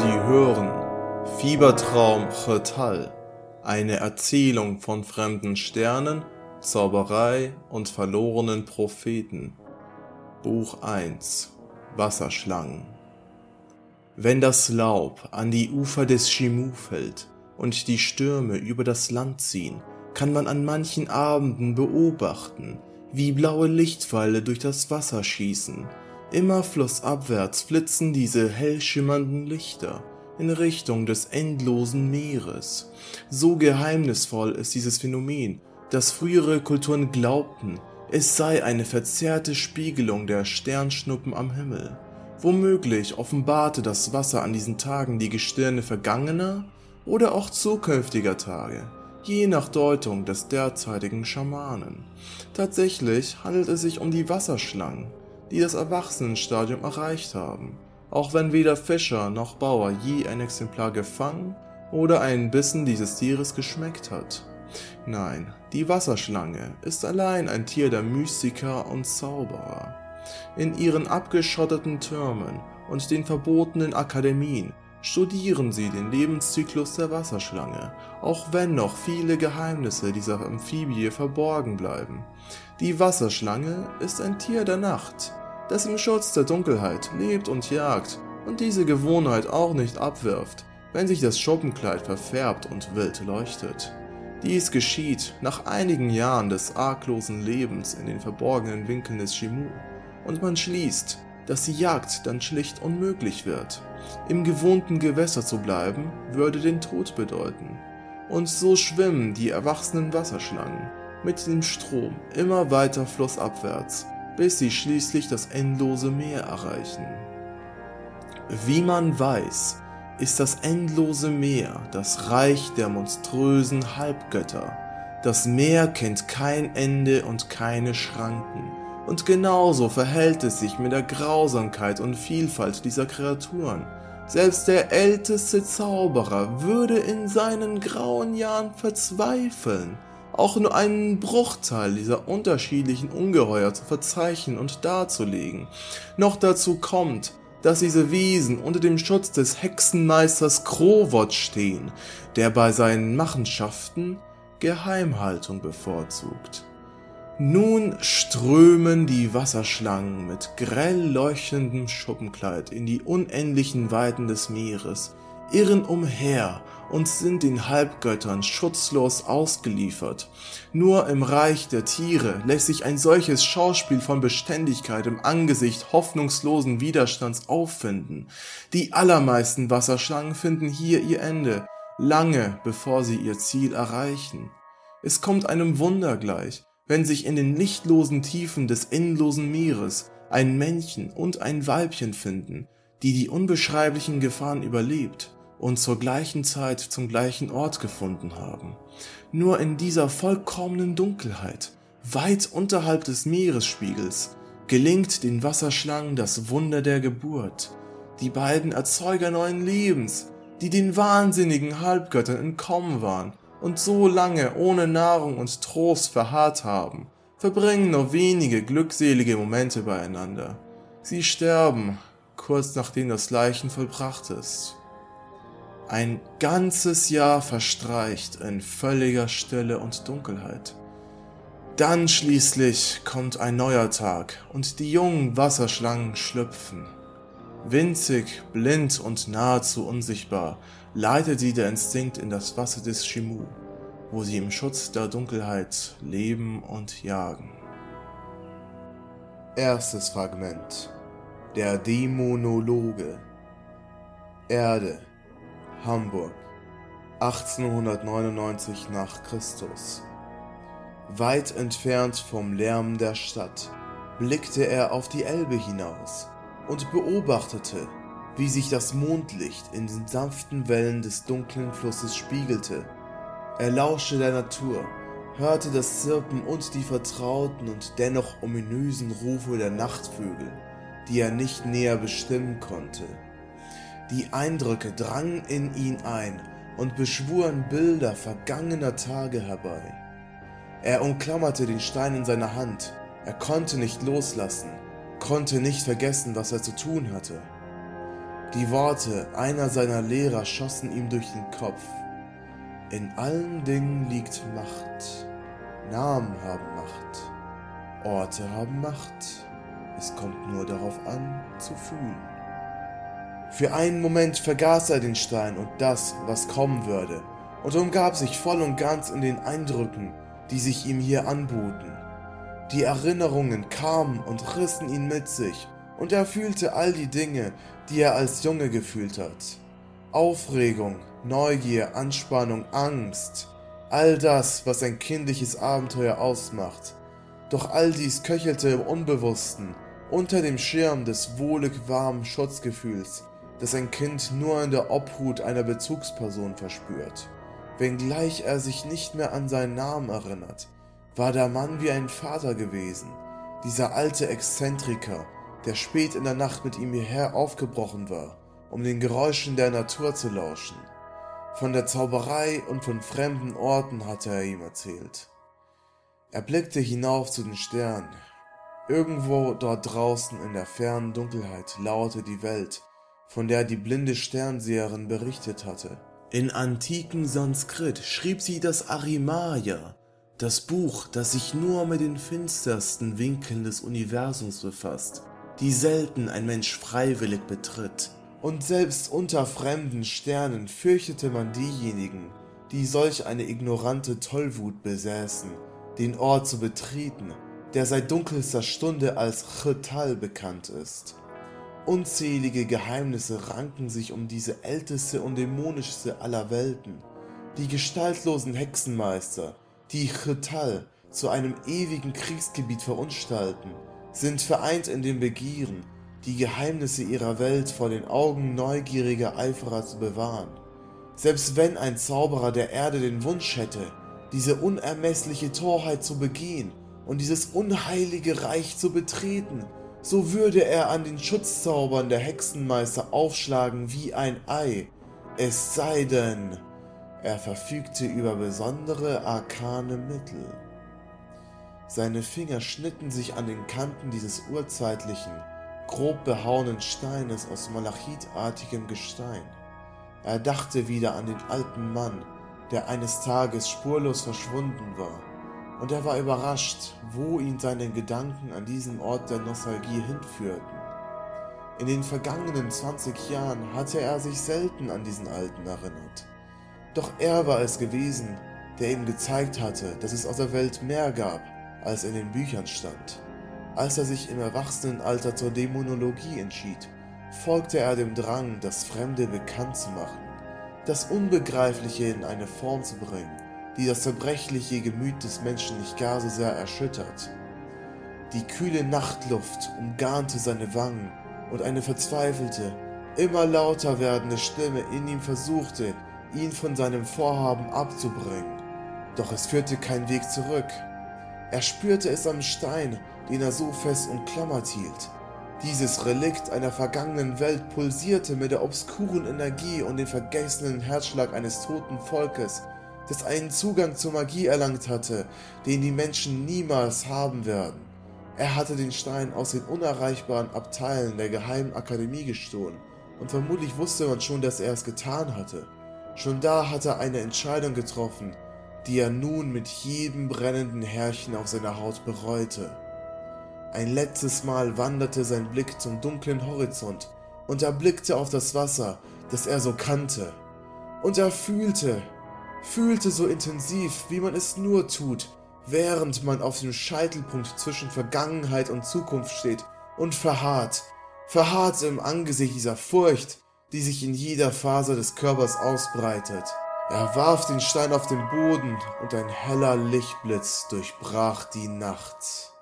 Sie hören Fiebertraum Chetal, eine Erzählung von fremden Sternen, Zauberei und verlorenen Propheten. Buch 1 Wasserschlangen Wenn das Laub an die Ufer des Shimu fällt und die Stürme über das Land ziehen, kann man an manchen Abenden beobachten, wie blaue Lichtpfeile durch das Wasser schießen. Immer flussabwärts flitzen diese hell schimmernden Lichter in Richtung des endlosen Meeres. So geheimnisvoll ist dieses Phänomen, dass frühere Kulturen glaubten, es sei eine verzerrte Spiegelung der Sternschnuppen am Himmel. Womöglich offenbarte das Wasser an diesen Tagen die Gestirne vergangener oder auch zukünftiger Tage, je nach Deutung des derzeitigen Schamanen. Tatsächlich handelt es sich um die Wasserschlangen, die das Erwachsenenstadium erreicht haben, auch wenn weder Fischer noch Bauer je ein Exemplar gefangen oder einen Bissen dieses Tieres geschmeckt hat. Nein, die Wasserschlange ist allein ein Tier der Mystiker und Zauberer. In ihren abgeschotteten Türmen und den verbotenen Akademien studieren sie den Lebenszyklus der Wasserschlange, auch wenn noch viele Geheimnisse dieser Amphibie verborgen bleiben. Die Wasserschlange ist ein Tier der Nacht, das im Schutz der Dunkelheit lebt und jagt und diese Gewohnheit auch nicht abwirft, wenn sich das Schuppenkleid verfärbt und wild leuchtet. Dies geschieht nach einigen Jahren des arglosen Lebens in den verborgenen Winkeln des Shimu, und man schließt, dass die Jagd dann schlicht unmöglich wird. Im gewohnten Gewässer zu bleiben, würde den Tod bedeuten. Und so schwimmen die erwachsenen Wasserschlangen mit dem Strom immer weiter flussabwärts, bis sie schließlich das endlose Meer erreichen. Wie man weiß, ist das endlose Meer das Reich der monströsen Halbgötter. Das Meer kennt kein Ende und keine Schranken. Und genauso verhält es sich mit der Grausamkeit und Vielfalt dieser Kreaturen. Selbst der älteste Zauberer würde in seinen grauen Jahren verzweifeln, auch nur einen Bruchteil dieser unterschiedlichen Ungeheuer zu verzeichnen und darzulegen. Noch dazu kommt, dass diese Wesen unter dem Schutz des Hexenmeisters Krowot stehen, der bei seinen Machenschaften Geheimhaltung bevorzugt. Nun strömen die Wasserschlangen mit grell leuchtendem Schuppenkleid in die unendlichen Weiten des Meeres, irren umher und sind den Halbgöttern schutzlos ausgeliefert. Nur im Reich der Tiere lässt sich ein solches Schauspiel von Beständigkeit im Angesicht hoffnungslosen Widerstands auffinden. Die allermeisten Wasserschlangen finden hier ihr Ende, lange bevor sie ihr Ziel erreichen. Es kommt einem Wunder gleich, wenn sich in den lichtlosen Tiefen des endlosen Meeres ein Männchen und ein Weibchen finden, die die unbeschreiblichen Gefahren überlebt und zur gleichen Zeit zum gleichen Ort gefunden haben. Nur in dieser vollkommenen Dunkelheit, weit unterhalb des Meeresspiegels, gelingt den Wasserschlangen das Wunder der Geburt. Die beiden Erzeuger neuen Lebens, die den wahnsinnigen Halbgöttern entkommen waren und so lange ohne Nahrung und Trost verharrt haben, verbringen nur wenige glückselige Momente beieinander. Sie sterben, kurz nachdem das Leichen vollbracht ist. Ein ganzes Jahr verstreicht in völliger Stille und Dunkelheit. Dann schließlich kommt ein neuer Tag und die jungen Wasserschlangen schlüpfen. Winzig, blind und nahezu unsichtbar leitet sie der Instinkt in das Wasser des Shimu, wo sie im Schutz der Dunkelheit leben und jagen. Erstes Fragment. Der Dämonologe. Erde. Hamburg. 1899 nach Christus. Weit entfernt vom Lärm der Stadt blickte er auf die Elbe hinaus und beobachtete, wie sich das Mondlicht in den sanften Wellen des dunklen Flusses spiegelte. Er lauschte der Natur, hörte das Zirpen und die vertrauten und dennoch ominösen Rufe der Nachtvögel, die er nicht näher bestimmen konnte. Die Eindrücke drangen in ihn ein und beschwuren Bilder vergangener Tage herbei. Er umklammerte den Stein in seiner Hand, er konnte nicht loslassen, konnte nicht vergessen, was er zu tun hatte. Die Worte einer seiner Lehrer schossen ihm durch den Kopf. In allen Dingen liegt Macht. Namen haben Macht. Orte haben Macht. Es kommt nur darauf an, zu fühlen. Für einen Moment vergaß er den Stein und das, was kommen würde, und umgab sich voll und ganz in den Eindrücken, die sich ihm hier anboten. Die Erinnerungen kamen und rissen ihn mit sich, und er fühlte all die Dinge, die er als Junge gefühlt hat. Aufregung, Neugier, Anspannung, Angst, all das, was ein kindliches Abenteuer ausmacht. Doch all dies köchelte im Unbewussten, unter dem Schirm des wohlig warmen Schutzgefühls, das ein Kind nur in der Obhut einer Bezugsperson verspürt. Wenngleich er sich nicht mehr an seinen Namen erinnert, war der Mann wie ein Vater gewesen, dieser alte Exzentriker, der spät in der Nacht mit ihm hierher aufgebrochen war, um den Geräuschen der Natur zu lauschen. Von der Zauberei und von fremden Orten hatte er ihm erzählt. Er blickte hinauf zu den Sternen. Irgendwo dort draußen in der fernen Dunkelheit lauerte die Welt, von der die blinde Sternseherin berichtet hatte. In antiken Sanskrit schrieb sie das Arimaya, das Buch, das sich nur mit den finstersten Winkeln des Universums befasst, die selten ein Mensch freiwillig betritt. Und selbst unter fremden Sternen fürchtete man diejenigen, die solch eine ignorante Tollwut besäßen, den Ort zu betreten, der seit dunkelster Stunde als Chetal bekannt ist. Unzählige Geheimnisse ranken sich um diese älteste und dämonischste aller Welten, die gestaltlosen Hexenmeister, die Chetal zu einem ewigen Kriegsgebiet verunstalten, sind vereint in dem Begieren, die Geheimnisse ihrer Welt vor den Augen neugieriger Eiferer zu bewahren. Selbst wenn ein Zauberer der Erde den Wunsch hätte, diese unermessliche Torheit zu begehen und dieses unheilige Reich zu betreten, so würde er an den Schutzzaubern der Hexenmeister aufschlagen wie ein Ei, es sei denn, er verfügte über besondere arkane Mittel. Seine Finger schnitten sich an den Kanten dieses urzeitlichen, grob behauenen Steines aus malachitartigem Gestein. Er dachte wieder an den alten Mann, der eines Tages spurlos verschwunden war, und er war überrascht, wo ihn seine Gedanken an diesem Ort der Nostalgie hinführten. In den vergangenen 20 Jahren hatte er sich selten an diesen Alten erinnert. Doch er war es gewesen, der ihm gezeigt hatte, dass es aus der Welt mehr gab, als in den Büchern stand. Als er sich im Erwachsenenalter zur Dämonologie entschied, folgte er dem Drang, das Fremde bekannt zu machen, das Unbegreifliche in eine Form zu bringen, die das zerbrechliche Gemüt des Menschen nicht gar so sehr erschüttert. Die kühle Nachtluft umgarnte seine Wangen und eine verzweifelte, immer lauter werdende Stimme in ihm versuchte, ihn von seinem Vorhaben abzubringen. Doch es führte kein Weg zurück. Er spürte es am Stein, den er so fest umklammert hielt. Dieses Relikt einer vergangenen Welt pulsierte mit der obskuren Energie und dem vergessenen Herzschlag eines toten Volkes, das einen Zugang zur Magie erlangt hatte, den die Menschen niemals haben werden. Er hatte den Stein aus den unerreichbaren Abteilen der Geheimen Akademie gestohlen, und vermutlich wusste man schon, dass er es getan hatte. Schon da hatte er eine Entscheidung getroffen, die er nun mit jedem brennenden Härchen auf seiner Haut bereute. Ein letztes Mal wanderte sein Blick zum dunklen Horizont und er blickte auf das Wasser, das er so kannte. Und er fühlte, fühlte so intensiv, wie man es nur tut, während man auf dem Scheitelpunkt zwischen Vergangenheit und Zukunft steht und verharrt, verharrt im Angesicht dieser Furcht, die sich in jeder Faser des Körpers ausbreitet. Er warf den Stein auf den Boden und ein heller Lichtblitz durchbrach die Nacht.